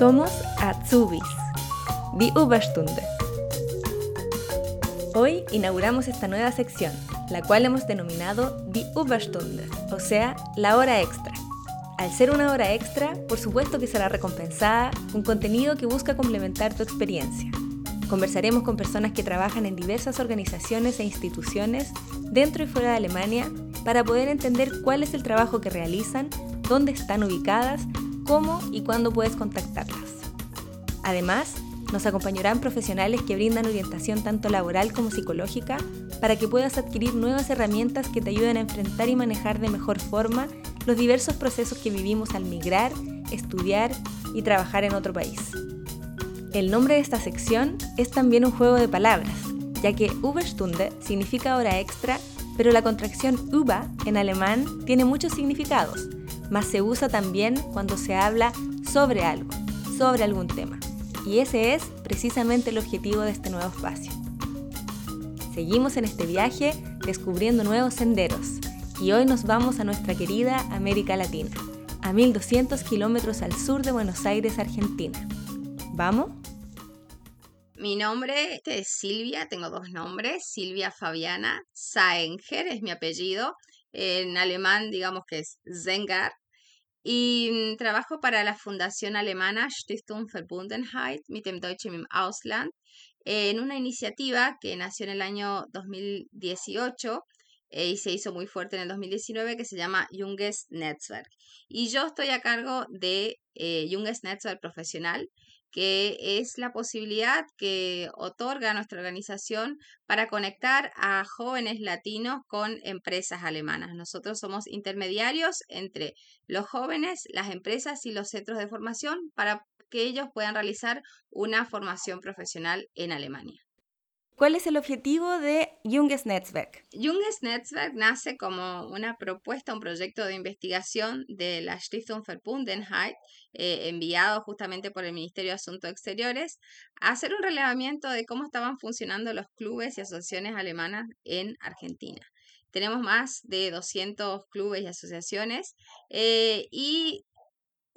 Somos Azubis, Die Überstunde. Hoy inauguramos esta nueva sección, la cual hemos denominado Die Überstunde, o sea, la hora extra. Al ser una hora extra, por supuesto que será recompensada con contenido que busca complementar tu experiencia. Conversaremos con personas que trabajan en diversas organizaciones e instituciones dentro y fuera de Alemania para poder entender cuál es el trabajo que realizan, dónde están ubicadas, cómo y cuándo puedes contactarlas. Además, nos acompañarán profesionales que brindan orientación tanto laboral como psicológica para que puedas adquirir nuevas herramientas que te ayuden a enfrentar y manejar de mejor forma los diversos procesos que vivimos al migrar, estudiar y trabajar en otro país. El nombre de esta sección es también un juego de palabras, ya que Überstunde significa hora extra, pero la contracción über en alemán tiene muchos significados, más se usa también cuando se habla sobre algo, sobre algún tema. Y ese es precisamente el objetivo de este nuevo espacio. Seguimos en este viaje descubriendo nuevos senderos y hoy nos vamos a nuestra querida América Latina, a 1200 kilómetros al sur de Buenos Aires, Argentina. ¿Vamos? Mi nombre es Silvia, tengo dos nombres, Silvia Fabiana Saenger es mi apellido, en alemán digamos que es Zengar, y mm, trabajo para la fundación alemana Stiftung Verbundenheit mit dem Deutschen im Ausland, en una iniciativa que nació en el año 2018 eh, y se hizo muy fuerte en el 2019 que se llama Junges Netzwerk. Y yo estoy a cargo de eh, Junges Netzwerk Profesional, que es la posibilidad que otorga nuestra organización para conectar a jóvenes latinos con empresas alemanas. Nosotros somos intermediarios entre los jóvenes, las empresas y los centros de formación para que ellos puedan realizar una formación profesional en Alemania. ¿Cuál es el objetivo de Junges Netzwerk? Junges Netzwerk nace como una propuesta, un proyecto de investigación de la Stiftung eh, enviado justamente por el Ministerio de Asuntos Exteriores, a hacer un relevamiento de cómo estaban funcionando los clubes y asociaciones alemanas en Argentina. Tenemos más de 200 clubes y asociaciones eh, y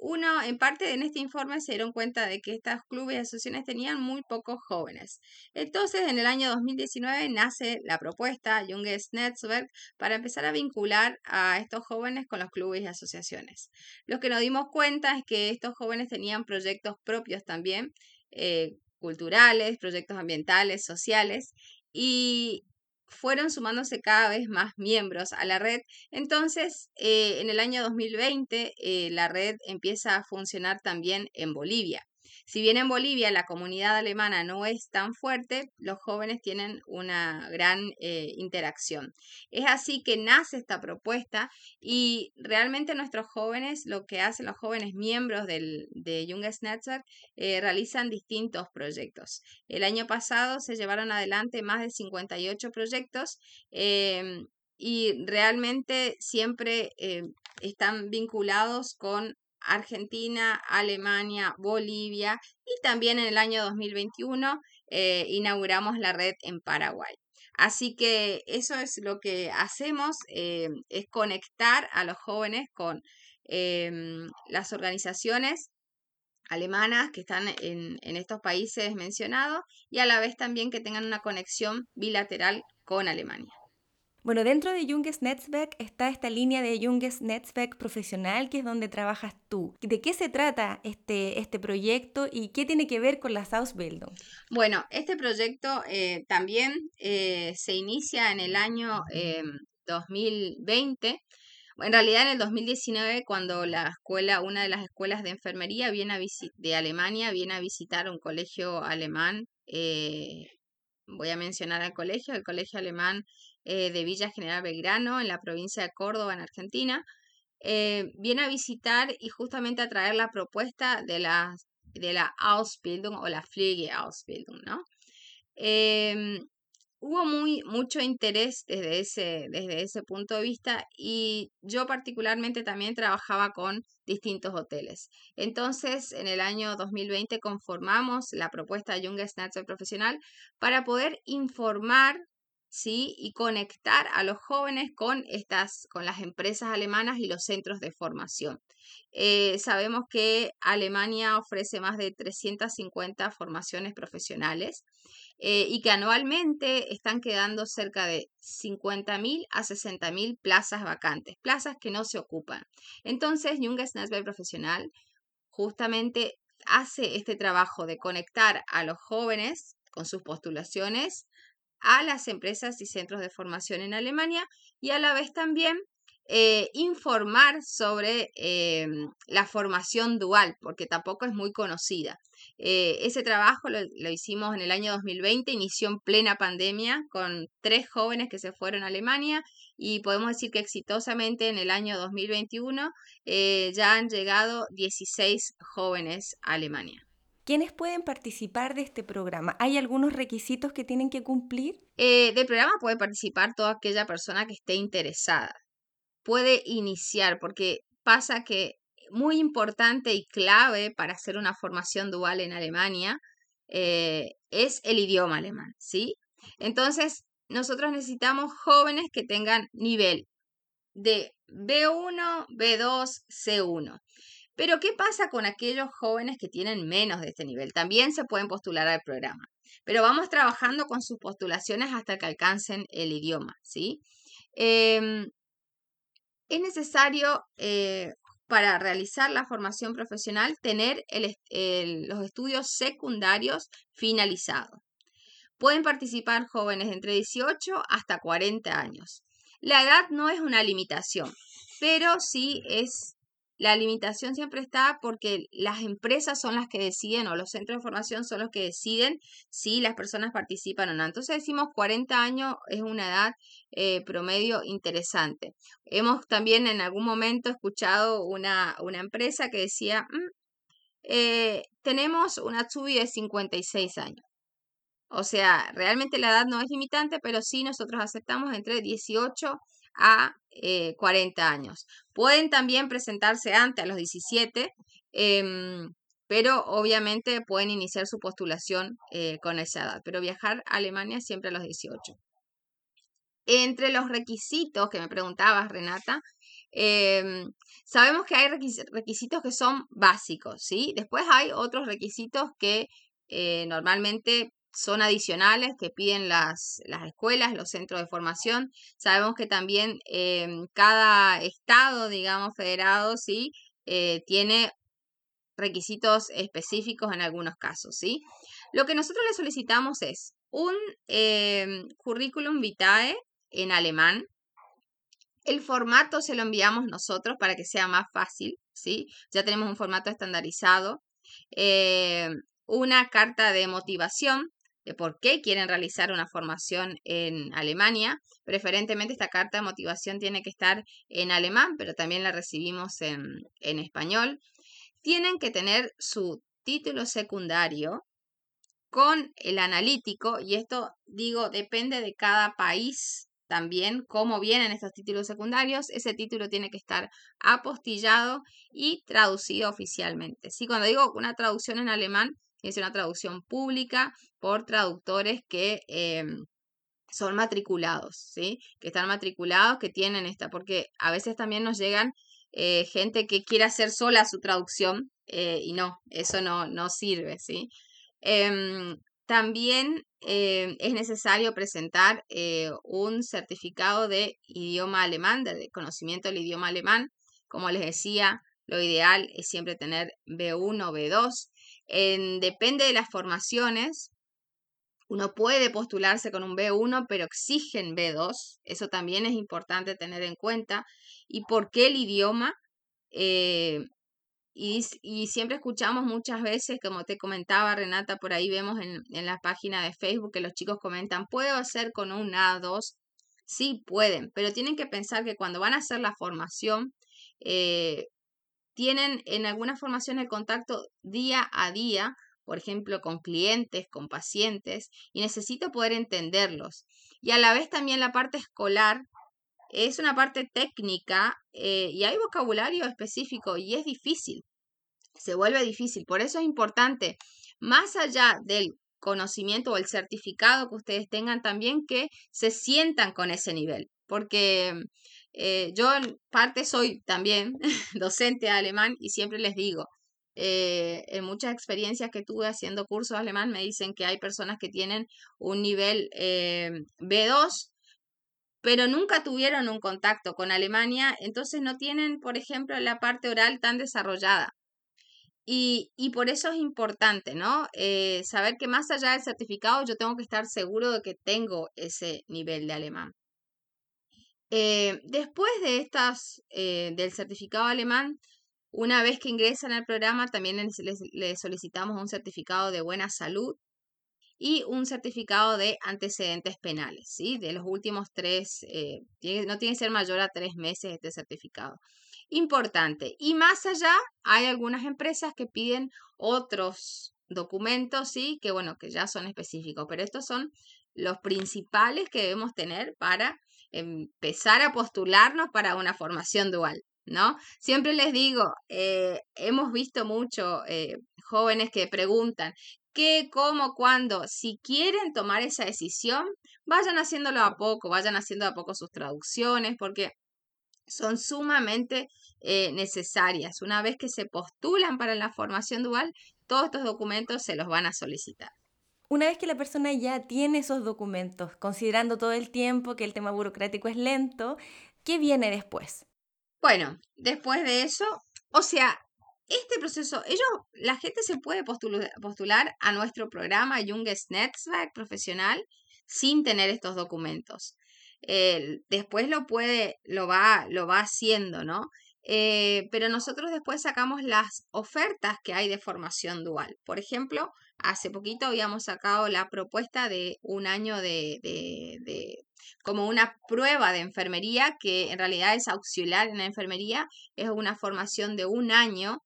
uno, en parte en este informe se dieron cuenta de que estos clubes y asociaciones tenían muy pocos jóvenes. Entonces, en el año 2019 nace la propuesta Junges Netzwerk para empezar a vincular a estos jóvenes con los clubes y asociaciones. Lo que nos dimos cuenta es que estos jóvenes tenían proyectos propios también, eh, culturales, proyectos ambientales, sociales, y fueron sumándose cada vez más miembros a la red. Entonces, eh, en el año 2020, eh, la red empieza a funcionar también en Bolivia. Si bien en Bolivia la comunidad alemana no es tan fuerte, los jóvenes tienen una gran eh, interacción. Es así que nace esta propuesta y realmente nuestros jóvenes, lo que hacen los jóvenes miembros del, de Junges Netzwerk, eh, realizan distintos proyectos. El año pasado se llevaron adelante más de 58 proyectos. Em, y realmente siempre eh, están vinculados con Argentina, Alemania, Bolivia y también en el año 2021 eh, inauguramos la red en Paraguay. Así que eso es lo que hacemos, eh, es conectar a los jóvenes con em, las organizaciones alemanas que están en, en estos países mencionados y a la vez también que tengan una conexión bilateral con Alemania. Bueno, dentro de Junges Netzwerk está esta línea de Junges Netzwerk profesional, que es donde trabajas tú. ¿De qué se trata este, este proyecto y qué tiene que ver con la Ausbildung? Bueno, este proyecto eh, también eh, se inicia en el año 2020. Em, en realidad en el 2019, cuando la escuela, una de las escuelas de enfermería viene a de Alemania viene a visitar un colegio alemán, eh, voy a mencionar al colegio, el colegio alemán eh, de Villa General Belgrano, en la provincia de Córdoba, en Argentina, eh, viene a visitar y justamente a traer la propuesta de la, de la Ausbildung o la Ausbildung, ¿no? Em, hubo muy, mucho interés desde ese, desde ese punto de vista y yo particularmente también trabajaba con distintos hoteles. Entonces, en el año 2020 conformamos la propuesta Junge Snatcher Profesional para poder informar ¿sí? Y conectar a los jóvenes con estas, con las empresas alemanas y los centros de formación. Eh, sabemos que Alemania ofrece más de 350 formaciones profesionales eh, y que anualmente están quedando cerca de 50.000 a 60.000 plazas vacantes, plazas que no se ocupan. Entonces, Junges Netzwerk Profesional justamente hace este trabajo de conectar a los jóvenes con sus postulaciones a las empresas y centros de formación en Alemania y a la vez también eh, informar sobre eh, la formación dual, porque tampoco es muy conocida. Eh, ese trabajo lo, lo, hicimos en el año 2020, inició en plena pandemia con tres jóvenes que se fueron a Alemania y podemos decir que exitosamente en el año 2021 ya han llegado 16 jóvenes a Alemania. ¿Quiénes pueden participar de este programa? ¿Hay algunos requisitos que tienen que cumplir? del programa puede participar toda aquella persona que esté interesada puede iniciar, porque pasa que muy importante y clave para hacer una formación dual en Alemania eh, es el idioma alemán, ¿sí? Entonces, nosotros necesitamos jóvenes que tengan nivel de B1, B2, C1. Pero, ¿qué pasa con aquellos jóvenes que tienen menos de este nivel? También se pueden postular al programa, pero vamos trabajando con sus postulaciones hasta que alcancen el idioma, ¿sí? Em, es necesario eh, para realizar la formación profesional tener los estudios secundarios finalizados. Pueden participar jóvenes entre 18 hasta 40 años. La edad no es una limitación, pero sí es la limitación siempre está porque las empresas son las que deciden o los centros de formación son los que deciden si las personas participan o no. Entonces decimos 40 años es una edad eh, promedio interesante. Hemos también en algún momento escuchado una, una empresa que decía, mm, eh, tenemos una Tsubi de 56 años. O sea, realmente la edad no es limitante, pero sí nosotros aceptamos entre 18 a 40 eh, años. Pueden también presentarse antes, a los 17, em, pero obviamente pueden iniciar su postulación eh, con esa edad. Pero viajar a Alemania siempre a los 18. Entre los requisitos que me preguntabas, Renata, em, sabemos que hay requisitos que son básicos, ¿sí? Después hay otros requisitos que eh, normalmente son adicionales que piden las, las, escuelas, los centros de formación. Sabemos que también em, cada estado, digamos, federado, sí, eh, tiene requisitos específicos en algunos casos, ¿sí? Lo que nosotros le solicitamos es un em, currículum vitae en alemán. El formato se lo enviamos nosotros para que sea más fácil, ¿sí? Ya tenemos un formato estandarizado. Em, una carta de motivación de por qué quieren realizar una formación en Alemania. Preferentemente esta carta de motivación tiene que estar en alemán, pero también la recibimos en, en español. Tienen que tener su título secundario con el analítico, y esto digo, depende de cada país también cómo vienen estos títulos secundarios. Ese título tiene que estar apostillado y traducido oficialmente. Sí, cuando digo una traducción en alemán, es una traducción pública por traductores que em, son matriculados, ¿sí? Que están matriculados, que tienen esta, porque a veces también nos llegan eh, gente que quiere hacer sola su traducción eh, y no, eso no, no sirve, ¿sí? Em, también em, es necesario presentar eh, un certificado de idioma alemán, de conocimiento del idioma alemán. Como les decía, lo ideal es siempre tener B1 o B2 depende de las formaciones, uno puede postularse con un B1, pero exigen B2. Eso también es importante tener en cuenta. ¿Y por qué el idioma? Eh, y, siempre escuchamos muchas veces, como te comentaba Renata, por ahí vemos en, la página de Facebook que los chicos comentan, ¿puedo hacer con un A2? Sí, pueden, pero tienen que pensar que cuando van a hacer la formación, eh, tienen en alguna formación el contacto día a día, por ejemplo, con clientes, con pacientes, y necesito poder entenderlos. Y a la vez también la parte escolar es una parte técnica eh, y hay vocabulario específico y es difícil, se vuelve difícil. Por eso es importante, más allá del conocimiento o el certificado que ustedes tengan también que se sientan con ese nivel, porque eh, yo en parte soy también docente de alemán y siempre les digo, eh, en muchas experiencias que tuve haciendo cursos de alemán me dicen que hay personas que tienen un nivel eh, B2 pero nunca tuvieron un contacto con Alemania, entonces no tienen, por ejemplo, la parte oral tan desarrollada. Y, por eso es importante, ¿no? Saber que más allá del certificado yo tengo que estar seguro de que tengo ese nivel de alemán. Eh, después de estas, eh, del certificado alemán, una vez que ingresan al programa, también les, solicitamos un certificado de buena salud y un certificado de antecedentes penales, ¿sí? De los últimos tres, no tiene que ser mayor a tres meses este certificado importante. Y más allá, hay algunas empresas que piden otros documentos, sí, que bueno, que ya son específicos, pero estos son los principales que debemos tener para empezar a postularnos para una formación dual, ¿no? Siempre les digo, eh, hemos visto mucho eh, jóvenes que preguntan, qué, cómo, cuándo. Si quieren tomar esa decisión, vayan haciéndolo a poco, vayan haciendo a poco sus traducciones, porque son sumamente eh, necesarias. Una vez que se postulan para la formación dual, todos estos documentos se los van a solicitar. Una vez que la persona ya tiene esos documentos, considerando todo el tiempo que el tema burocrático es lento, ¿qué viene después? Bueno, después de eso, o sea, este proceso, ellos, la gente se puede postular, a nuestro programa Junges Netzwerk profesional sin tener estos documentos después lo puede, lo va, lo va haciendo, ¿no? Eh, pero nosotros después sacamos las ofertas que hay de formación dual. Por ejemplo, hace poquito habíamos sacado la propuesta de un año de, de, de, como una prueba de enfermería, que en realidad es auxiliar en la enfermería, es una formación de un año,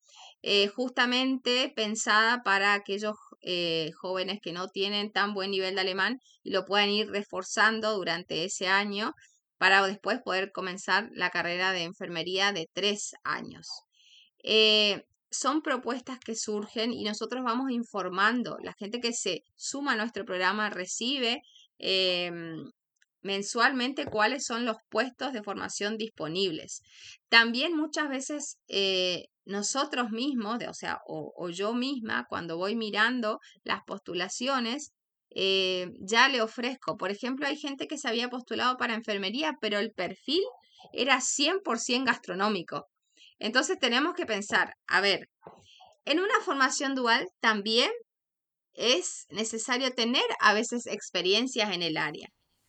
eh, justamente pensada para aquellos eh, jóvenes que no tienen tan buen nivel de alemán y lo puedan ir reforzando durante ese año para después poder comenzar la carrera de enfermería de tres años. Eh, son propuestas que surgen y nosotros vamos informando. La gente que se suma a nuestro programa recibe em, mensualmente cuáles son los puestos de formación disponibles. También muchas veces eh, nosotros mismos, o sea, o, yo misma, cuando voy mirando las postulaciones, eh, ya le ofrezco. Por ejemplo, hay gente que se había postulado para enfermería, pero el perfil era 100% gastronómico. Entonces tenemos que pensar, a ver, en una formación dual también es necesario tener a veces experiencias en el área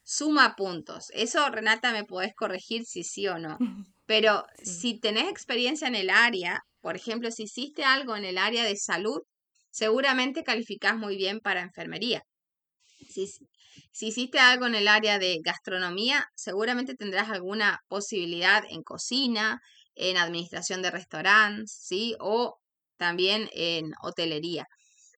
suma puntos. Eso, Renata, me podés corregir si sí o no. Pero si tenés experiencia en el área, por ejemplo, si hiciste algo en el área de salud, seguramente calificás muy bien para enfermería. Si, hiciste algo en el área de gastronomía, seguramente tendrás alguna posibilidad en cocina, en administración de restaurantes, ¿sí? O también en hotelería.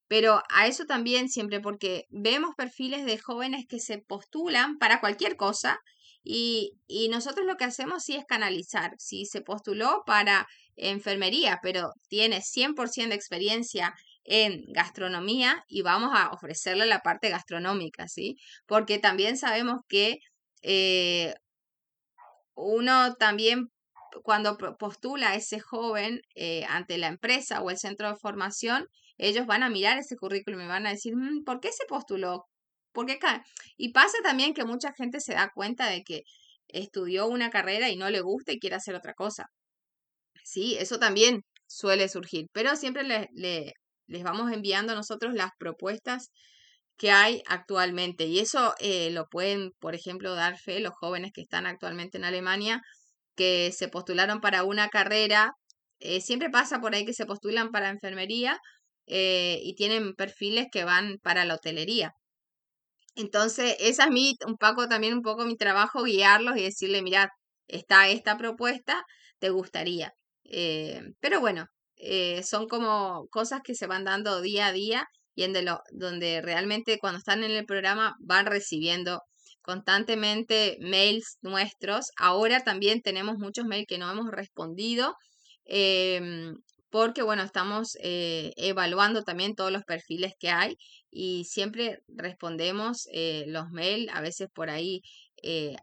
Pero a eso también siempre, porque vemos perfiles de jóvenes que se postulan para cualquier cosa y, nosotros lo que hacemos sí es canalizar. Si se postuló para enfermería, pero tiene 100% de experiencia en gastronomía y vamos a ofrecerle la parte gastronómica, ¿sí? Porque también sabemos que eh, uno también cuando postula a ese joven eh, ante la empresa o el centro de formación, ellos van a mirar ese currículum y van a decir, mm, ¿por qué se postuló? ¿Por qué y pasa también que mucha gente se da cuenta de que estudió una carrera y no le gusta y quiere hacer otra cosa. Sí, eso también suele surgir, pero siempre les vamos enviando nosotros las propuestas que hay actualmente. Y eso eh, lo pueden, por ejemplo, dar fe los jóvenes que están actualmente en Alemania, que se postularon para una carrera. Eh, siempre pasa por ahí que se postulan para enfermería eh, y tienen perfiles que van para la hotelería. Entonces, esa es mi, un poco también un poco mi trabajo, guiarlos y decirle, mira, está esta propuesta, te gustaría. Pero bueno, eh, son como cosas que se van dando día a día y en lo, donde realmente cuando están en el programa van recibiendo constantemente mails nuestros. Ahora también tenemos muchos mails que no hemos respondido. Em, porque bueno, estamos eh, evaluando también todos los perfiles que hay y siempre respondemos eh, los mails, a veces por ahí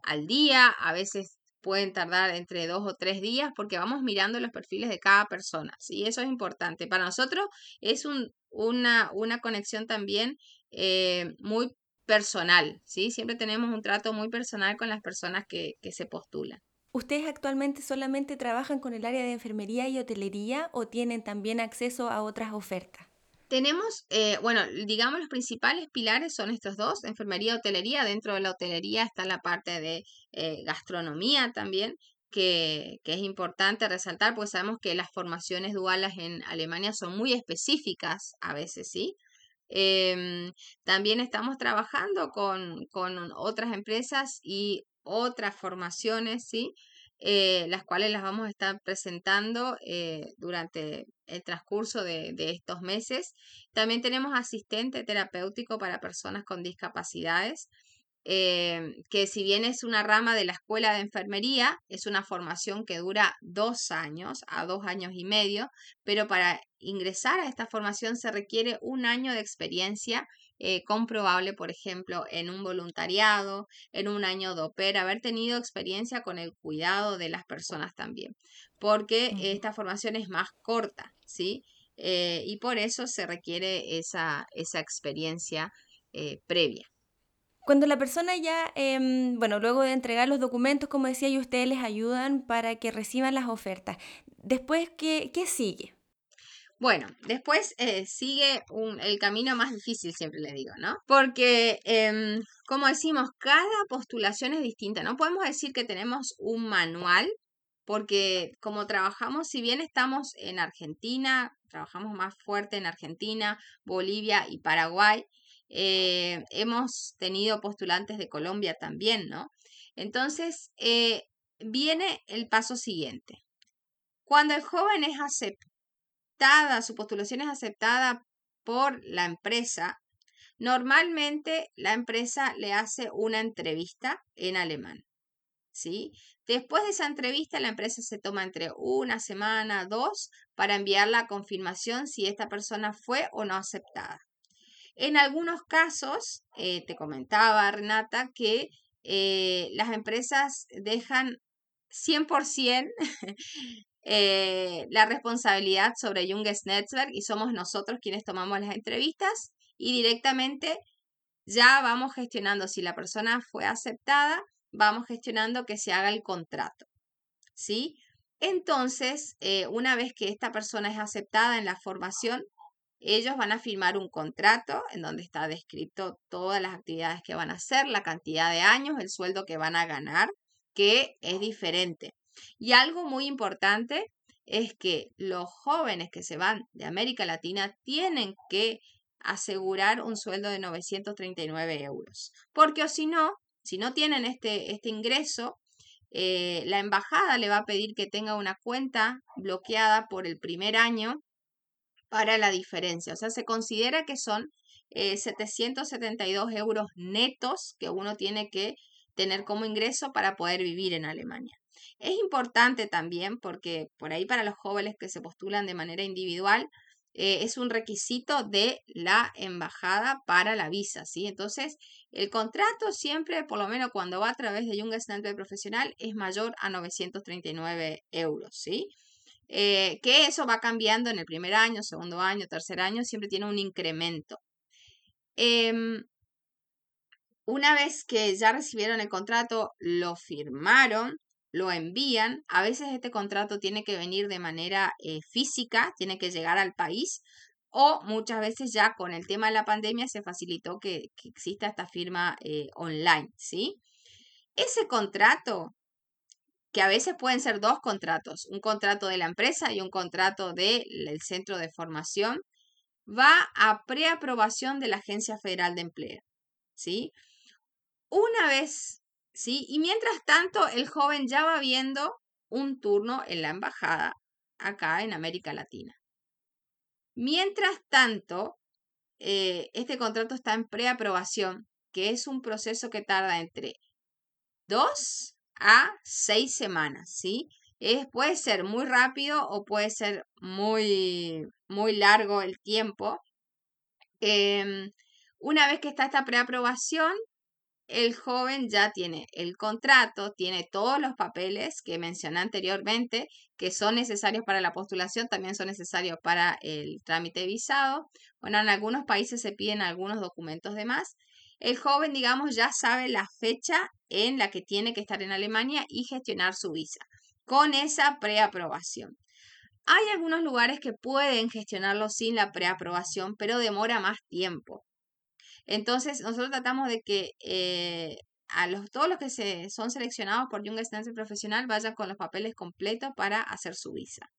al día, a veces pueden tardar entre dos o tres días porque vamos mirando los perfiles de cada persona. Y eso es importante. Para nosotros es un, una, una conexión también muy personal, ¿sí? Siempre tenemos un trato muy personal con las personas que, que se postulan. ¿Ustedes actualmente solamente trabajan con el área de enfermería y hotelería o tienen también acceso a otras ofertas? Tenemos, eh, bueno, digamos los principales pilares son estos dos, enfermería hotelería. Dentro de la hotelería está la parte de eh, gastronomía también, que, que, es importante resaltar, porque sabemos que las formaciones duales en Alemania son muy específicas a veces, ¿sí? Em, también estamos trabajando con, con otras empresas y otras formaciones, ¿sí? Eh, las cuales las vamos a estar presentando eh, durante el transcurso de, estos meses. También tenemos asistente terapéutico para personas con discapacidades, eh, que si bien es una rama de la escuela de enfermería, es una formación que dura dos años a dos años y medio, pero para ingresar a esta formación se requiere un año de experiencia eh, comprobable, por ejemplo, en un voluntariado, en un año de opera, haber tenido experiencia con el cuidado de las personas también, porque esta formación es más corta, ¿sí? Eh, y por eso se requiere esa, esa experiencia eh, previa. Cuando la persona ya, em, bueno, luego de entregar los documentos, como decía, y ustedes les ayudan para que reciban las ofertas, después, ¿qué, qué sigue? Bueno, después eh, sigue el camino más difícil, siempre le digo, ¿no? Porque, em, como decimos, cada postulación es distinta. No podemos decir que tenemos un manual, porque como trabajamos, si bien estamos en Argentina, trabajamos más fuerte en Argentina, Bolivia y Paraguay, eh, hemos tenido postulantes de Colombia también, ¿no? Entonces, eh, viene el paso siguiente. Cuando el joven es aceptado, su postulación es aceptada por la empresa, normalmente la empresa le hace una entrevista en alemán. ¿Sí? Después de esa entrevista, la empresa se toma entre una semana, dos, para enviar la confirmación si esta persona fue o no aceptada. En algunos casos, eh, te comentaba Renata, que eh, las empresas dejan 100% eh, la responsabilidad sobre Junges Netzwerk y somos nosotros quienes tomamos las entrevistas y directamente ya vamos gestionando, si la persona fue aceptada, vamos gestionando que se haga el contrato. ¿Sí? Entonces, eh, una vez que esta persona es aceptada en la formación, ellos van a firmar un contrato en donde está descrito todas las actividades que van a hacer, la cantidad de años, el sueldo que van a ganar, que es diferente. Y algo muy importante es que los jóvenes que se van de América Latina tienen que asegurar un sueldo de 939 euros. Porque o si no, si no tienen este, este ingreso, eh, la embajada le va a pedir que tenga una cuenta bloqueada por el primer año para la diferencia. O sea, se considera que son 772 eh, euros netos que uno tiene que tener como ingreso para poder vivir en Alemania. Es importante también porque por ahí para los jóvenes que se postulan de manera individual eh, es un requisito de la embajada para la visa, ¿sí? Entonces, el contrato siempre, por lo menos cuando va a través de Young Standard Profesional, es mayor a 939 euros, ¿sí? Eh, que eso va cambiando en el primer año, segundo año, tercer año, siempre tiene un incremento. Em, una vez que ya recibieron el contrato, lo firmaron, lo envían. A veces este contrato tiene que venir de manera eh, física, tiene que llegar al país, o muchas veces ya con el tema de la pandemia se facilitó que, exista esta firma eh, online, ¿sí? Ese contrato, que a veces pueden ser dos contratos, un contrato de la empresa y un contrato del centro de formación, va a preaprobación de la Agencia Federal de Empleo, ¿sí? Una vez, ¿sí? Y mientras tanto, el joven ya va viendo un turno en la embajada acá en América Latina. Mientras tanto, eh, este contrato está en preaprobación, que es un proceso que tarda entre dos a seis semanas, ¿sí? Es, puede ser muy rápido o puede ser muy, muy largo el tiempo. Em, una vez que está esta preaprobación, el joven ya tiene el contrato, tiene todos los papeles que mencioné anteriormente, que son necesarios para la postulación, también son necesarios para el trámite de visado. Bueno, en algunos países se piden algunos documentos de más. El joven, digamos, ya sabe la fecha en la que tiene que estar en Alemania y gestionar su visa, con esa preaprobación. Hay algunos lugares que pueden gestionarlo sin la preaprobación, pero demora más tiempo. Entonces, nosotros tratamos de que eh, a los, todos los que se, son seleccionados por Young Stencil Profesional vayan con los papeles completos para hacer su visa.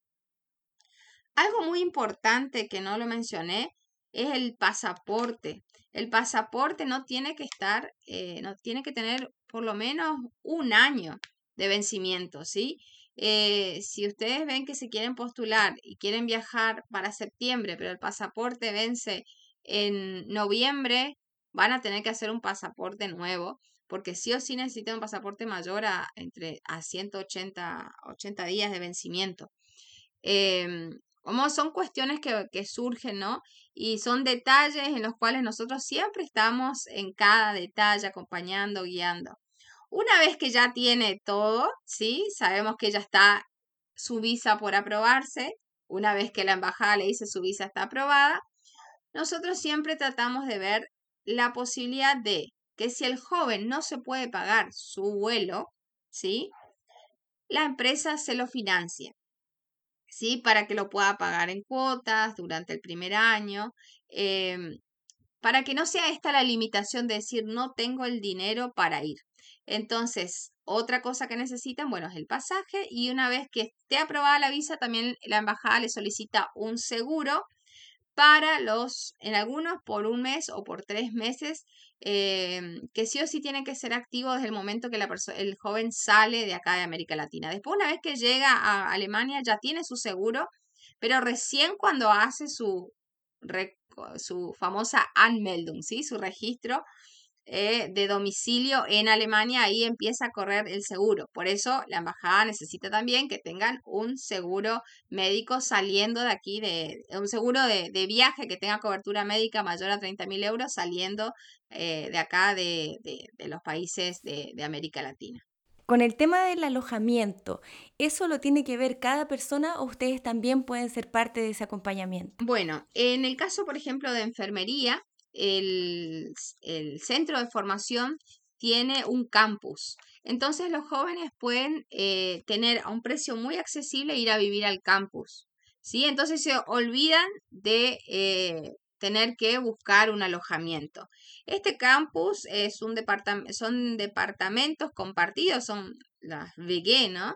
Algo muy importante que no lo mencioné es el pasaporte. El pasaporte no tiene que estar, eh, no tiene que tener por lo menos un año de vencimiento, ¿sí? Eh, si ustedes ven que se quieren postular y quieren viajar para septiembre, pero el pasaporte vence en noviembre, van a tener que hacer un pasaporte nuevo, porque sí o sí necesitan un pasaporte mayor a, entre, a 180 80 días de vencimiento. Em, como son cuestiones que, que, surgen, ¿no? Y son detalles en los cuales nosotros siempre estamos en cada detalle acompañando, guiando. Una vez que ya tiene todo, ¿sí? Sabemos que ya está su visa por aprobarse. Una vez que la embajada le dice su visa está aprobada, nosotros siempre tratamos de ver la posibilidad de que si el joven no se puede pagar su vuelo, ¿sí? La empresa se lo financia, ¿sí? Para que lo pueda pagar en cuotas durante el primer año, em, para que no sea esta la limitación de decir no tengo el dinero para ir. Entonces, otra cosa que necesitan, bueno, es el pasaje y una vez que esté aprobada la visa, también la embajada le solicita un seguro para los, en algunos por un mes o por tres meses, em, que sí o sí tienen que ser activos desde el momento que la el joven sale de acá de América Latina. Después, una vez que llega a Alemania, ya tiene su seguro, pero recién cuando hace su, su famosa Anmeldung, ¿sí? su registro, eh, de domicilio en Alemania, ahí empieza a correr el seguro. Por eso la embajada necesita también que tengan un seguro médico saliendo de aquí, de, un seguro de, viaje que tenga cobertura médica mayor a 30 mil euros saliendo eh, de acá de, de los países de América Latina. Con el tema del alojamiento, ¿eso lo tiene que ver cada persona o ustedes también pueden ser parte de ese acompañamiento? Bueno, en el caso, por ejemplo, de enfermería, el, centro de formación tiene un campus. Entonces los jóvenes pueden eh, tener a un precio muy accesible ir a vivir al campus. ¿sí? Entonces se olvidan de eh, tener que buscar un alojamiento. Este campus es un son departamentos compartidos, son las VG, ¿no?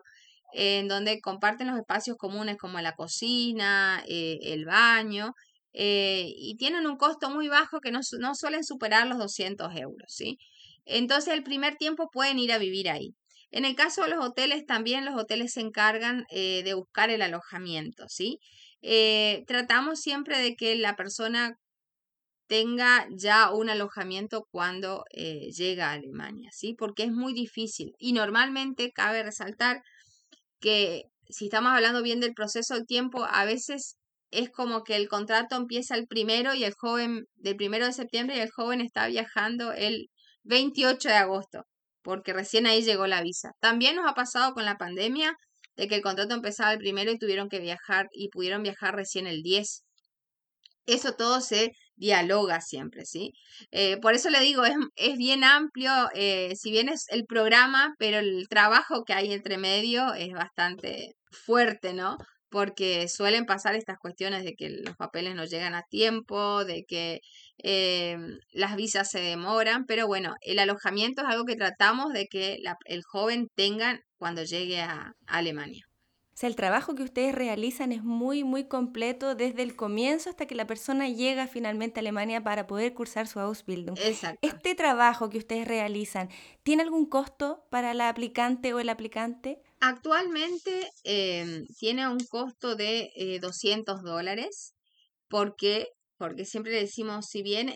En donde comparten los espacios comunes como la cocina, eh, el baño, eh, y tienen un costo muy bajo que no, suelen superar los 200 euros, ¿sí? Entonces el primer tiempo pueden ir a vivir ahí. En el caso de los hoteles, también los hoteles se encargan eh, de buscar el alojamiento, ¿sí? Eh, tratamos siempre de que la persona tenga ya un alojamiento cuando llega a Alemania, ¿sí? Porque es muy difícil. Y normalmente cabe resaltar que si estamos hablando bien del proceso del tiempo, a veces es como que el contrato empieza el primero y el joven, del primero de septiembre y el joven está viajando el 28 de agosto, porque recién ahí llegó la visa. También nos ha pasado con la pandemia de que el contrato empezaba el primero y tuvieron que viajar y pudieron viajar recién el 10. Eso todo se dialoga siempre, ¿sí? Eh, por eso le digo, es, es bien amplio, eh, si bien es el programa, pero el trabajo que hay entre medio es bastante fuerte, ¿no? Porque suelen pasar estas cuestiones de que los papeles no llegan a tiempo, de que eh, las visas se demoran, pero bueno, el alojamiento es algo que tratamos de que el joven tenga cuando llegue a, Alemania. O sea, el trabajo que ustedes realizan es muy, muy completo desde el comienzo hasta que la persona llega finalmente a Alemania para poder cursar su Ausbildung. Exacto. Este trabajo que ustedes realizan, ¿tiene algún costo para la aplicante o el aplicante? Actualmente em, tiene un costo de 200 eh, dólares porque, porque siempre decimos, si bien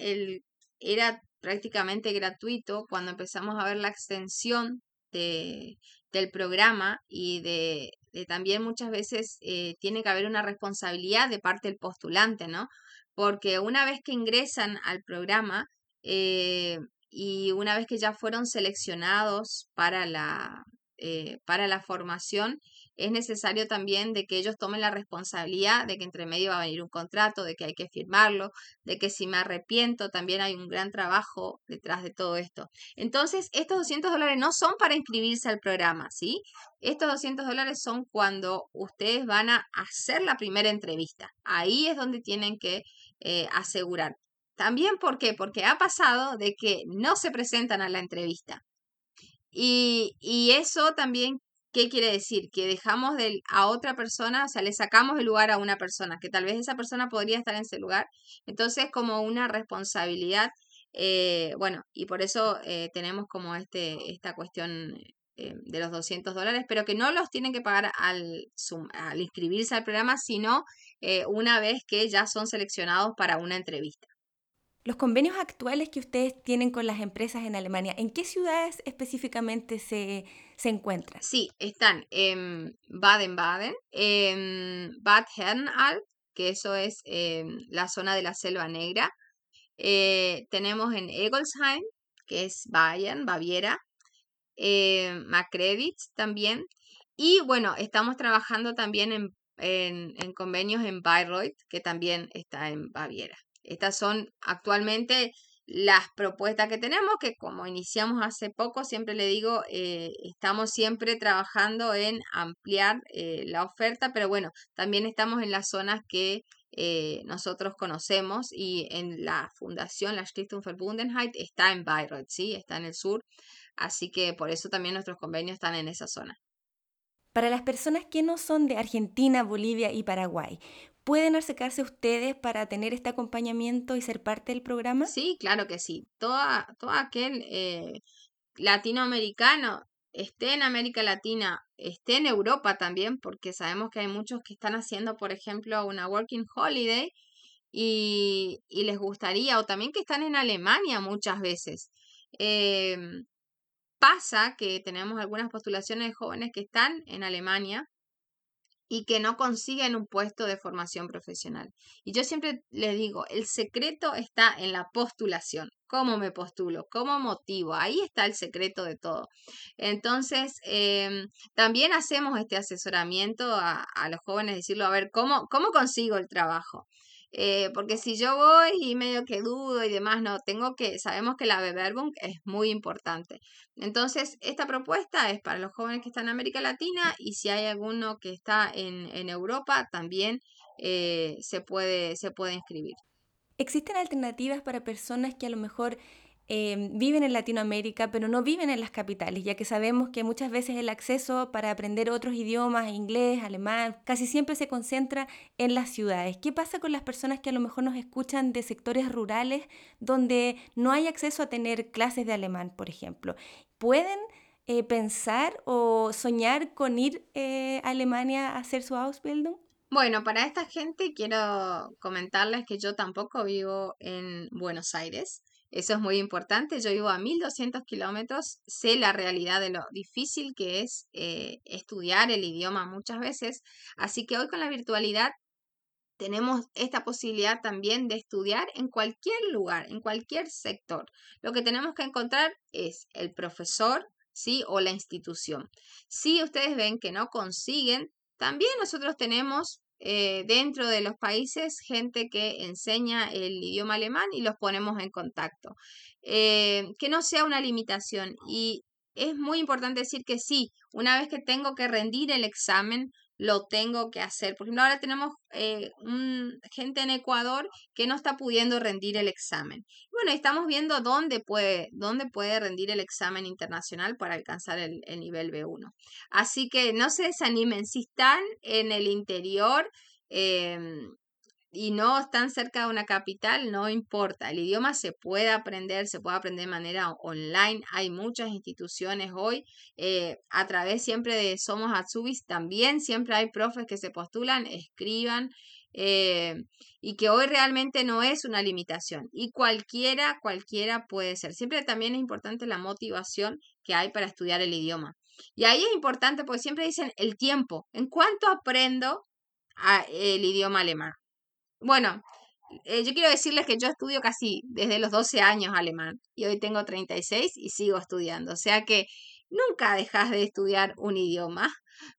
era prácticamente gratuito, cuando empezamos a ver la extensión de, del programa y de, eh, también muchas veces eh, tiene que haber una responsabilidad de parte del postulante, ¿no? Porque una vez que ingresan al programa y una vez que ya fueron seleccionados para la, para la formación, es necesario también de que ellos tomen la responsabilidad de que entre medio va a venir un contrato, de que hay que firmarlo, de que si me arrepiento también hay un gran trabajo detrás de todo esto. Entonces, estos 200 dólares no son para inscribirse al programa, ¿sí? Estos 200 dólares son cuando ustedes van a hacer la primera entrevista. Ahí es donde tienen que eh, asegurar. También, ¿por qué? Porque ha pasado de que no se presentan a la entrevista. Y, y, eso también ¿Qué quiere decir? Que dejamos de, a otra persona, o sea, le sacamos el lugar a una persona, que tal vez esa persona podría estar en ese lugar. Entonces, como una responsabilidad, eh, bueno, y por eso eh, tenemos como este, esta cuestión eh, de los 200 dólares, pero que no los tienen que pagar al, al inscribirse al programa, sino una vez que ya son seleccionados para una entrevista. Los convenios actuales que ustedes tienen con las empresas en Alemania, ¿en qué ciudades específicamente se, se encuentran? Sí, están en Baden-Baden, en Bad Herrenalb, que eso es em, la zona de la Selva Negra. Eh, tenemos en Egolsheim, que es Bayern, Baviera. Eh, también. Y bueno, estamos trabajando también en, en convenios en Bayreuth, que también está en Baviera. Estas son actualmente las propuestas que tenemos, que como iniciamos hace poco, siempre le digo, eh, estamos siempre trabajando en ampliar eh, la oferta, pero bueno, también estamos en las zonas que eh, nosotros conocemos y en la fundación, la Stiftung Verbundenheit, está en Bayreuth, ¿sí? Está en el sur, así que por eso también nuestros convenios están en esa zona. Para las personas que no son de Argentina, Bolivia y Paraguay, ¿Pueden acercarse ustedes para tener este acompañamiento y ser parte del programa? Sí, claro que sí. Toda, todo aquel eh, latinoamericano esté en América Latina, esté en Europa también, porque sabemos que hay muchos que están haciendo, por ejemplo, una Working Holiday y, les gustaría, o también que están en Alemania muchas veces. Em, pasa que tenemos algunas postulaciones de jóvenes que están en Alemania y que no consiguen un puesto de formación profesional. Y yo siempre les digo, el secreto está en la postulación. ¿Cómo me postulo? ¿Cómo motivo? Ahí está el secreto de todo. Entonces, em, también hacemos este asesoramiento a, a, los jóvenes, decirlo, a ver, ¿cómo, cómo consigo el trabajo? Eh, porque si yo voy y medio que dudo y demás, no, tengo que, sabemos que la Bewerbung es muy importante. Entonces, esta propuesta es para los jóvenes que están en América Latina y si hay alguno que está en, en Europa, también eh, se, puede, se puede inscribir. ¿Existen alternativas para personas que a lo mejor Em, viven en Latinoamérica, pero no viven en las capitales, ya que sabemos que muchas veces el acceso para aprender otros idiomas, inglés, alemán, casi siempre se concentra en las ciudades. ¿Qué pasa con las personas que a lo mejor nos escuchan de sectores rurales donde no hay acceso a tener clases de alemán, por ejemplo? ¿Pueden eh, pensar o soñar con ir eh, a Alemania a hacer su Ausbildung? Bueno, para esta gente quiero comentarles que yo tampoco vivo en Buenos Aires. Eso es muy importante. Yo vivo a 1200 kilómetros, sé la realidad de lo difícil que es eh, estudiar el idioma muchas veces. Así que hoy con la virtualidad tenemos esta posibilidad también de estudiar en cualquier lugar, en cualquier sector. Lo que tenemos que encontrar es el profesor, ¿sí? O la institución. Si ustedes ven que no consiguen, también nosotros tenemos eh, dentro de los países gente que enseña el idioma alemán y los ponemos en contacto. Eh, que no sea una limitación y es muy importante decir que sí, una vez que tengo que rendir el examen, lo tengo que hacer. Por ejemplo, ahora tenemos eh, gente en Ecuador que no está pudiendo rendir el examen. Bueno, estamos viendo dónde puede, dónde puede rendir el examen internacional para alcanzar el, el nivel B1. Así que no se desanimen. Si están en el interior, eh, y no están cerca de una capital, no importa. El idioma se puede aprender, se puede aprender de manera online. Hay muchas instituciones hoy eh, a través siempre de Somos Atsubis. También siempre hay profes que se postulan, escriban. Eh, y que hoy realmente no es una limitación y cualquiera, cualquiera puede ser. Siempre también es importante la motivación que hay para estudiar el idioma. Y ahí es importante porque siempre dicen el tiempo. ¿En cuánto aprendo el idioma alemán? Bueno, eh, yo quiero decirles que yo estudio casi desde los 12 años alemán y hoy tengo 36 y sigo estudiando. O sea que nunca dejas de estudiar un idioma,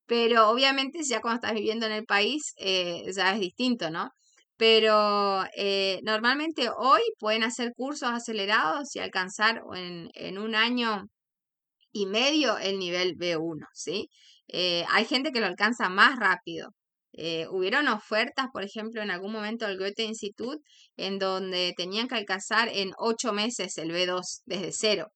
pero obviamente ya cuando estás viviendo en el país eh, ya es distinto, ¿no? Pero eh, normalmente hoy pueden hacer cursos acelerados y alcanzar en, en un año y medio el nivel B1, ¿sí? hay gente que lo alcanza más rápido. Eh, hubieron ofertas, por ejemplo, en algún momento del Goethe Institut, en donde tenían que alcanzar en ocho meses el B2 desde cero.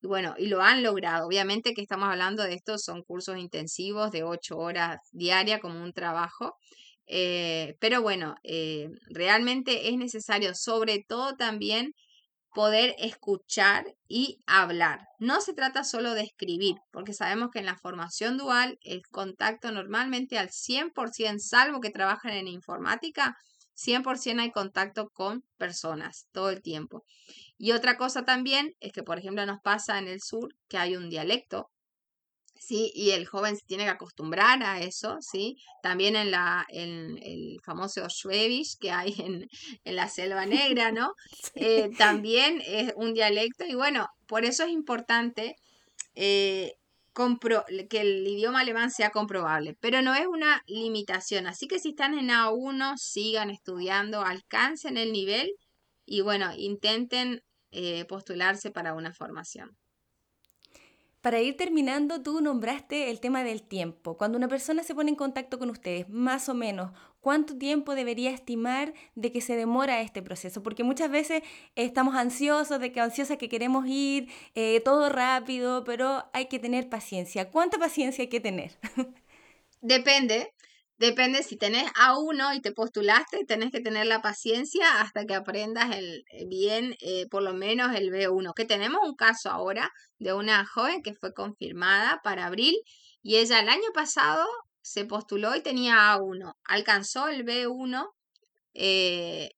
Y bueno, y lo han logrado. Obviamente que estamos hablando de estos, son cursos intensivos de ocho horas diarias como un trabajo. Eh, pero bueno, eh, realmente es necesario, sobre todo también, poder escuchar y hablar. No se trata solo de escribir, porque sabemos que en la formación dual el contacto normalmente al 100%, salvo que trabajan en informática, 100% hay contacto con personas todo el tiempo. Y otra cosa también es que, por ejemplo, nos pasa en el sur que hay un dialecto ¿sí? Y el joven se tiene que acostumbrar a eso, ¿sí? También en, la, en el famoso Schwäbisch que hay en, en la Selva Negra, ¿no? Eh, también es un dialecto y bueno, por eso es importante eh, que el idioma alemán sea comprobable, pero no es una limitación, así que si están en A1, sigan estudiando, alcancen el nivel y bueno, intenten eh, postularse para una formación. Para ir terminando, tú nombraste el tema del tiempo. Cuando una persona se pone en contacto con ustedes, más o menos, ¿cuánto tiempo debería estimar de que se demora este proceso? Porque muchas veces estamos ansiosos, de que ansiosa que queremos ir, eh, todo rápido, pero hay que tener paciencia. ¿Cuánta paciencia hay que tener? Depende, Depende si tenés A1 y te postulaste, tenés que tener la paciencia hasta que aprendas el, eh, bien, eh, por lo menos el B1. Que tenemos un caso ahora de una joven que fue confirmada para abril y ella el año pasado se postuló y tenía A1. Alcanzó el B1 eh,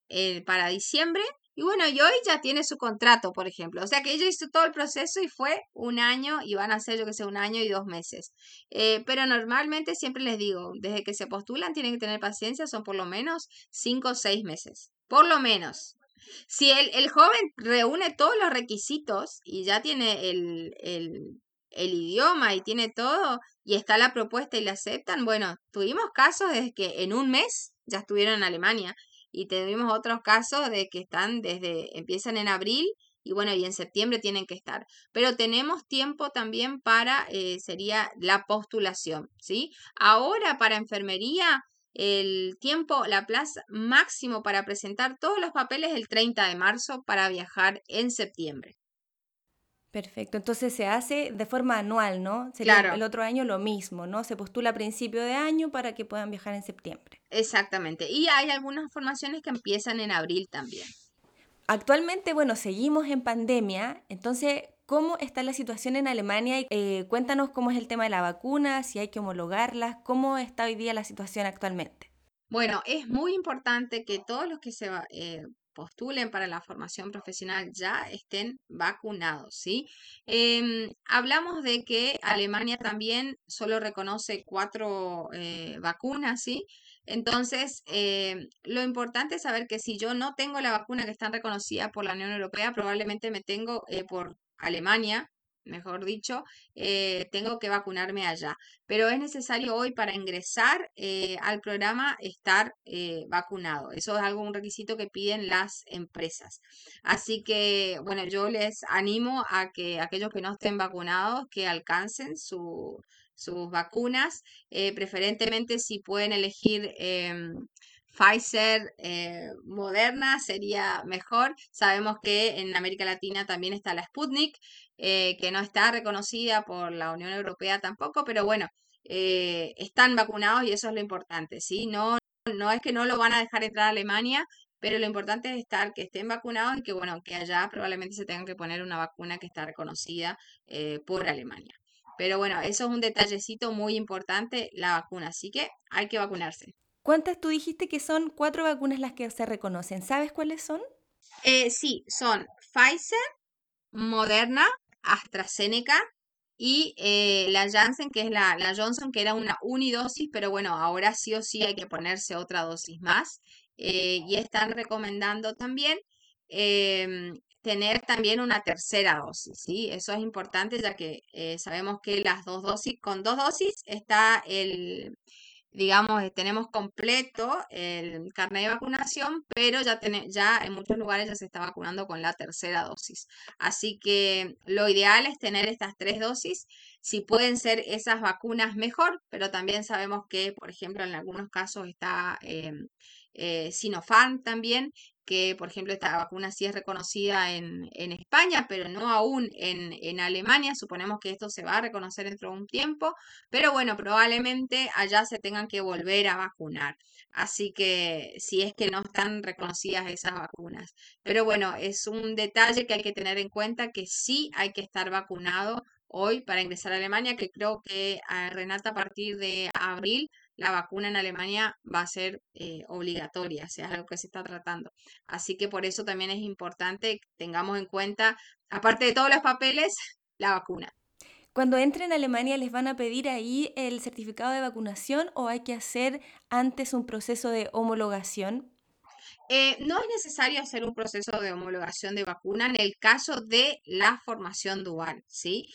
para diciembre y bueno, y hoy ya tiene su contrato, por ejemplo. O sea que ella hizo todo el proceso y fue un año y van a ser, yo que sé, un año y dos meses. Eh, pero normalmente siempre les digo, desde que se postulan tienen que tener paciencia, son por lo menos cinco o seis meses. Por lo menos. Si el, el joven reúne todos los requisitos y ya tiene el, el, el idioma y tiene todo y está la propuesta y la aceptan, bueno, tuvimos casos desde que en un mes ya estuvieron en Alemania y tuvimos otros casos de que están desde, empiezan en abril y bueno, y en septiembre tienen que estar. Pero tenemos tiempo también para, eh, sería la postulación, ¿sí? Ahora para enfermería, el tiempo, la plaza máximo para presentar todos los papeles el 30 de marzo para viajar en septiembre. Perfecto, entonces se hace de forma anual, ¿no? Sería claro. el otro año lo mismo, ¿no? Se postula a principio de año para que puedan viajar en septiembre. Exactamente, y hay algunas formaciones que empiezan en abril también. Actualmente, bueno, seguimos en pandemia, entonces, ¿cómo está la situación en Alemania? Eh, cuéntanos cómo es el tema de la vacuna, si hay que homologarlas, cómo está hoy día la situación actualmente. Bueno, es muy importante que todos los que se eh, postulen para la formación profesional ya estén vacunados, ¿sí? Em, hablamos de que Alemania también solo reconoce cuatro eh, vacunas, ¿sí? Entonces, em, lo importante es saber que si yo no tengo la vacuna que está reconocida por la Unión Europea, probablemente me tengo eh, por Alemania, mejor dicho, eh, tengo que vacunarme allá. Pero es necesario hoy para ingresar eh, al programa estar eh, vacunado. Eso es algo, un requisito que piden las empresas. Así que, bueno, yo les animo a que aquellos que no estén vacunados, que alcancen sus vacunas, preferentemente si pueden elegir em, Pfizer, Moderna sería mejor. Sabemos que en América Latina también está la Sputnik, eh, que no está reconocida por la Unión Europea tampoco, pero bueno, eh, están vacunados y eso es lo importante, ¿sí? No, no es que no lo van a dejar entrar a Alemania, pero lo importante es estar, que estén vacunados y que, bueno, que allá probablemente se tengan que poner una vacuna que está reconocida eh, por Alemania. Pero bueno, eso es un detallecito muy importante, la vacuna, así que hay que vacunarse. ¿Cuántas tú dijiste que son cuatro vacunas las que se reconocen? ¿Sabes cuáles son? sí, son Pfizer, Moderna, AstraZeneca y eh, la Janssen, que es la, Johnson, que era una unidosis, pero bueno, ahora sí o sí hay que ponerse otra dosis más. Eh, y están recomendando también em, tener también una tercera dosis, ¿sí? Eso es importante ya que eh, sabemos que las dos dosis, con dos dosis está el, digamos, eh, tenemos completo el carnet de vacunación, pero ya, ya en muchos lugares ya se está vacunando con la tercera dosis. Así que lo ideal es tener estas tres dosis. Si pueden ser esas vacunas, mejor, pero también sabemos que, por ejemplo, en algunos casos está em, eh, Sinopharm también, que por ejemplo esta vacuna sí es reconocida en, España, pero no aún en, Alemania. Suponemos que esto se va a reconocer dentro de un tiempo, pero bueno, probablemente allá se tengan que volver a vacunar. Así que si es que no están reconocidas esas vacunas. Pero bueno, es un detalle que hay que tener en cuenta que sí hay que estar vacunado hoy para ingresar a Alemania, que creo que a Renata a partir de abril la vacuna en Alemania va a ser eh, obligatoria, sea algo que se está tratando. Así que por eso también es importante que tengamos en cuenta, aparte de todos los papeles, la vacuna. Cuando entren a Alemania, ¿les van a pedir ahí el certificado de vacunación o hay que hacer antes un proceso de homologación? Eh, no es necesario hacer un proceso de homologación de vacuna en el caso de la formación dual, ¿sí?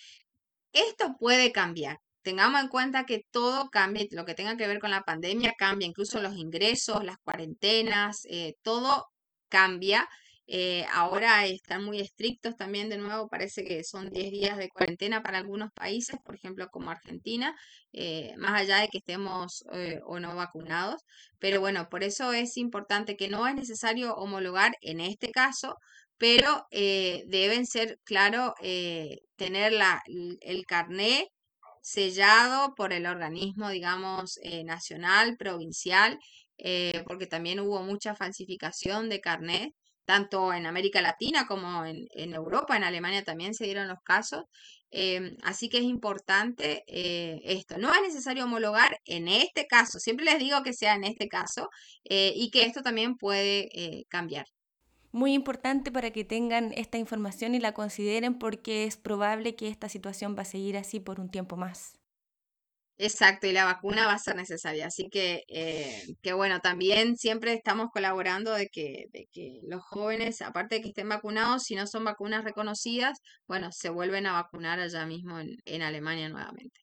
Esto puede cambiar tengamos en cuenta que todo cambia, lo que tenga que ver con la pandemia cambia, incluso los ingresos, las cuarentenas, eh, todo cambia. Eh, ahora están muy estrictos también, de nuevo, parece que son 10 días de cuarentena para algunos países, por ejemplo, como Argentina, eh, más allá de que estemos o no vacunados. Pero bueno, por eso es importante que no es necesario homologar en este caso, pero deben ser, claro, tener la, el carné sellado por el organismo, digamos, eh, nacional, provincial, eh, porque también hubo mucha falsificación de carnet, tanto en América Latina como en, Europa, en Alemania también se dieron los casos. Em, así que es importante eh, esto. No es necesario homologar en este caso, siempre les digo que sea en este caso y que esto también puede cambiar muy importante para que tengan esta información y la consideren porque es probable que esta situación va a seguir así por un tiempo más. Exacto, y la vacuna va a ser necesaria. Así que, eh, que bueno, también siempre estamos colaborando de que, de que los jóvenes, aparte de que estén vacunados, si no son vacunas reconocidas, bueno, se vuelven a vacunar allá mismo en, en Alemania nuevamente.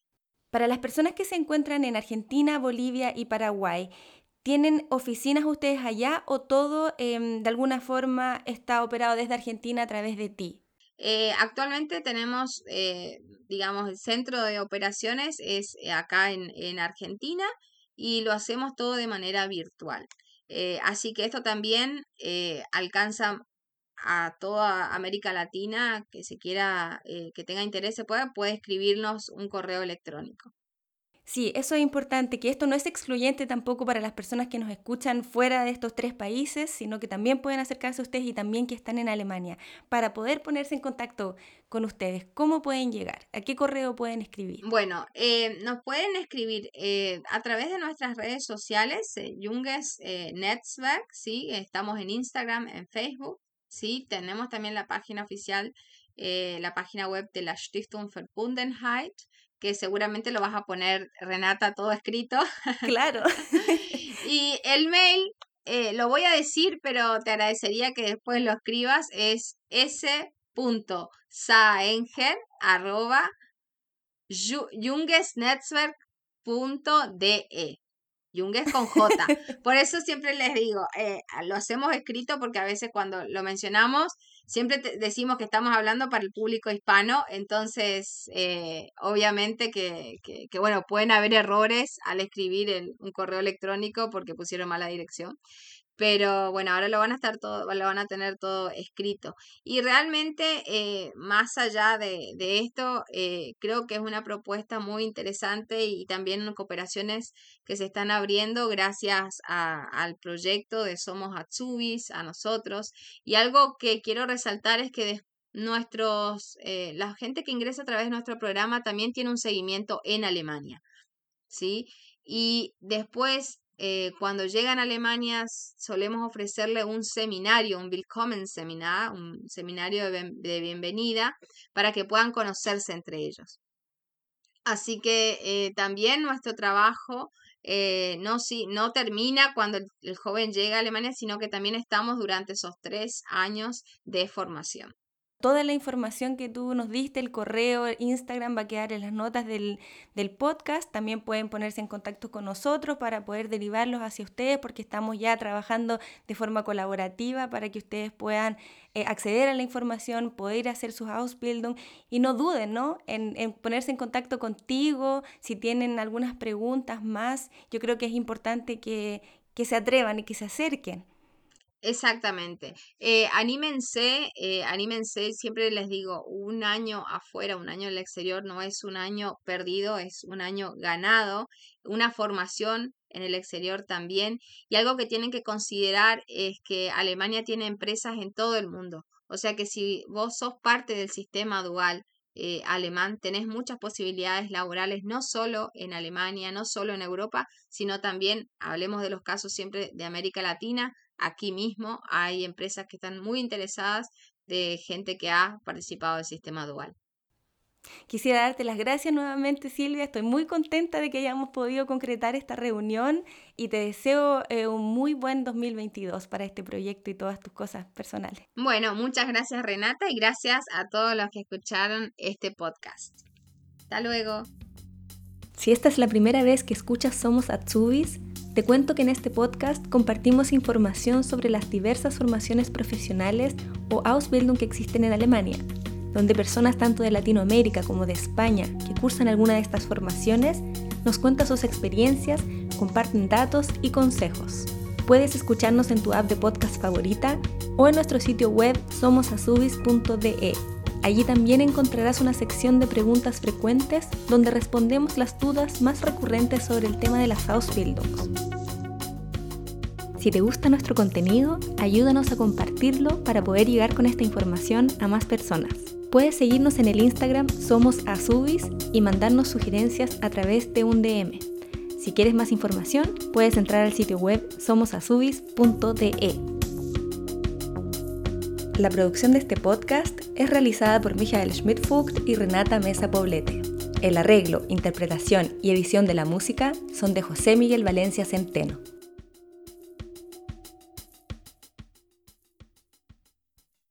Para las personas que se encuentran en Argentina, Bolivia y Paraguay, ¿Tienen oficinas ustedes allá o todo em, de alguna forma está operado desde Argentina a través de ti? Eh, actualmente tenemos, eh, digamos, el centro de operaciones es eh, acá en, en, Argentina y lo hacemos todo de manera virtual. así que esto también alcanza a toda América Latina que se quiera, que tenga interés, se pueda, puede escribirnos un correo electrónico. Sí, eso es importante, que esto no es excluyente tampoco para las personas que nos escuchan fuera de estos tres países, sino que también pueden acercarse a ustedes y también que están en Alemania, para poder ponerse en contacto con ustedes. ¿Cómo pueden llegar? ¿A qué correo pueden escribir? Bueno, eh, nos pueden escribir eh, a través de nuestras redes sociales, eh, Junges Netzwerk, ¿sí? Estamos en Instagram, en Facebook, ¿sí? Tenemos también la página oficial, la página web de la Stiftung Verbundenheit, que seguramente lo vas a poner, Renata, todo escrito. Claro. y el mail, eh, lo voy a decir, pero te agradecería que después lo escribas, es s.saenger arroba jungesnetzwerk.de. Junges con J. Por eso siempre les digo, eh, lo hacemos escrito porque a veces cuando lo mencionamos siempre decimos que estamos hablando para el público hispano, entonces eh, obviamente que, que, bueno, pueden haber errores al escribir en un correo electrónico porque pusieron mala dirección pero bueno, ahora lo van a estar todo, lo van a tener todo escrito. Y realmente, eh, más allá de, esto, eh, creo que es una propuesta muy interesante y también cooperaciones que se están abriendo gracias al proyecto de Somos Atsubis, a nosotros. Y algo que quiero resaltar es que nuestros, eh, la gente que ingresa a través de nuestro programa también tiene un seguimiento en Alemania. ¿Sí? Y después eh, cuando llegan a Alemania solemos ofrecerle un seminario, un Willkommen Seminar, un seminario de, bienvenida para que puedan conocerse entre ellos. Así que eh, también nuestro trabajo eh, no, si, no termina cuando el, joven llega a Alemania, sino que también estamos durante esos tres años de formación toda la información que tú nos diste, el correo, Instagram va a quedar en las notas del, podcast. También pueden ponerse en contacto con nosotros para poder derivarlos hacia ustedes porque estamos ya trabajando de forma colaborativa para que ustedes puedan eh, acceder a la información, poder hacer sus Ausbildung y no duden ¿no? En, ponerse en contacto contigo si tienen algunas preguntas más. Yo creo que es importante que se atrevan y que se acerquen. Exactamente. Eh, anímense, eh, anímense, siempre les digo, un año afuera, un año en el exterior no es un año perdido, es un año ganado, una formación en el exterior también. Y algo que tienen que considerar es que Alemania tiene empresas en todo el mundo. O sea que si vos sos parte del sistema dual, eh, alemán, tenés muchas posibilidades laborales, no solo en Alemania, no solo en Europa, sino también, hablemos de los casos siempre de América Latina, aquí mismo hay empresas que están muy interesadas de gente que ha participado del sistema dual. Quisiera darte las gracias nuevamente, Silvia. Estoy muy contenta de que hayamos podido concretar esta reunión y te deseo eh, un muy buen 2022 para este proyecto y todas tus cosas personales. Bueno, muchas gracias Renata y gracias a todos los que escucharon este podcast. Hasta luego. Si esta es la primera vez que escuchas Somos Atsubis, te cuento que en este podcast compartimos información sobre las diversas formaciones profesionales o Ausbildung que existen en Alemania, donde personas tanto de Latinoamérica como de España que cursan alguna de estas formaciones nos cuentan sus experiencias, comparten datos y consejos. Puedes escucharnos en tu app de podcast favorita o en nuestro sitio web somosasubis.de Allí también encontrarás una sección de preguntas frecuentes donde respondemos las dudas más recurrentes sobre el tema de las Ausbildung. Si te gusta nuestro contenido, ayúdanos a compartirlo para poder llegar con esta información a más personas. Puedes seguirnos en el Instagram Somos Azubis y mandarnos sugerencias a través de un DM. Si quieres más información, puedes entrar al sitio web somosazubis.de. La producción de este podcast es realizada por Michael Schmidt-Fugt y Renata Mesa Poblete. El arreglo, interpretación y edición de la música son de José Miguel Valencia Centeno.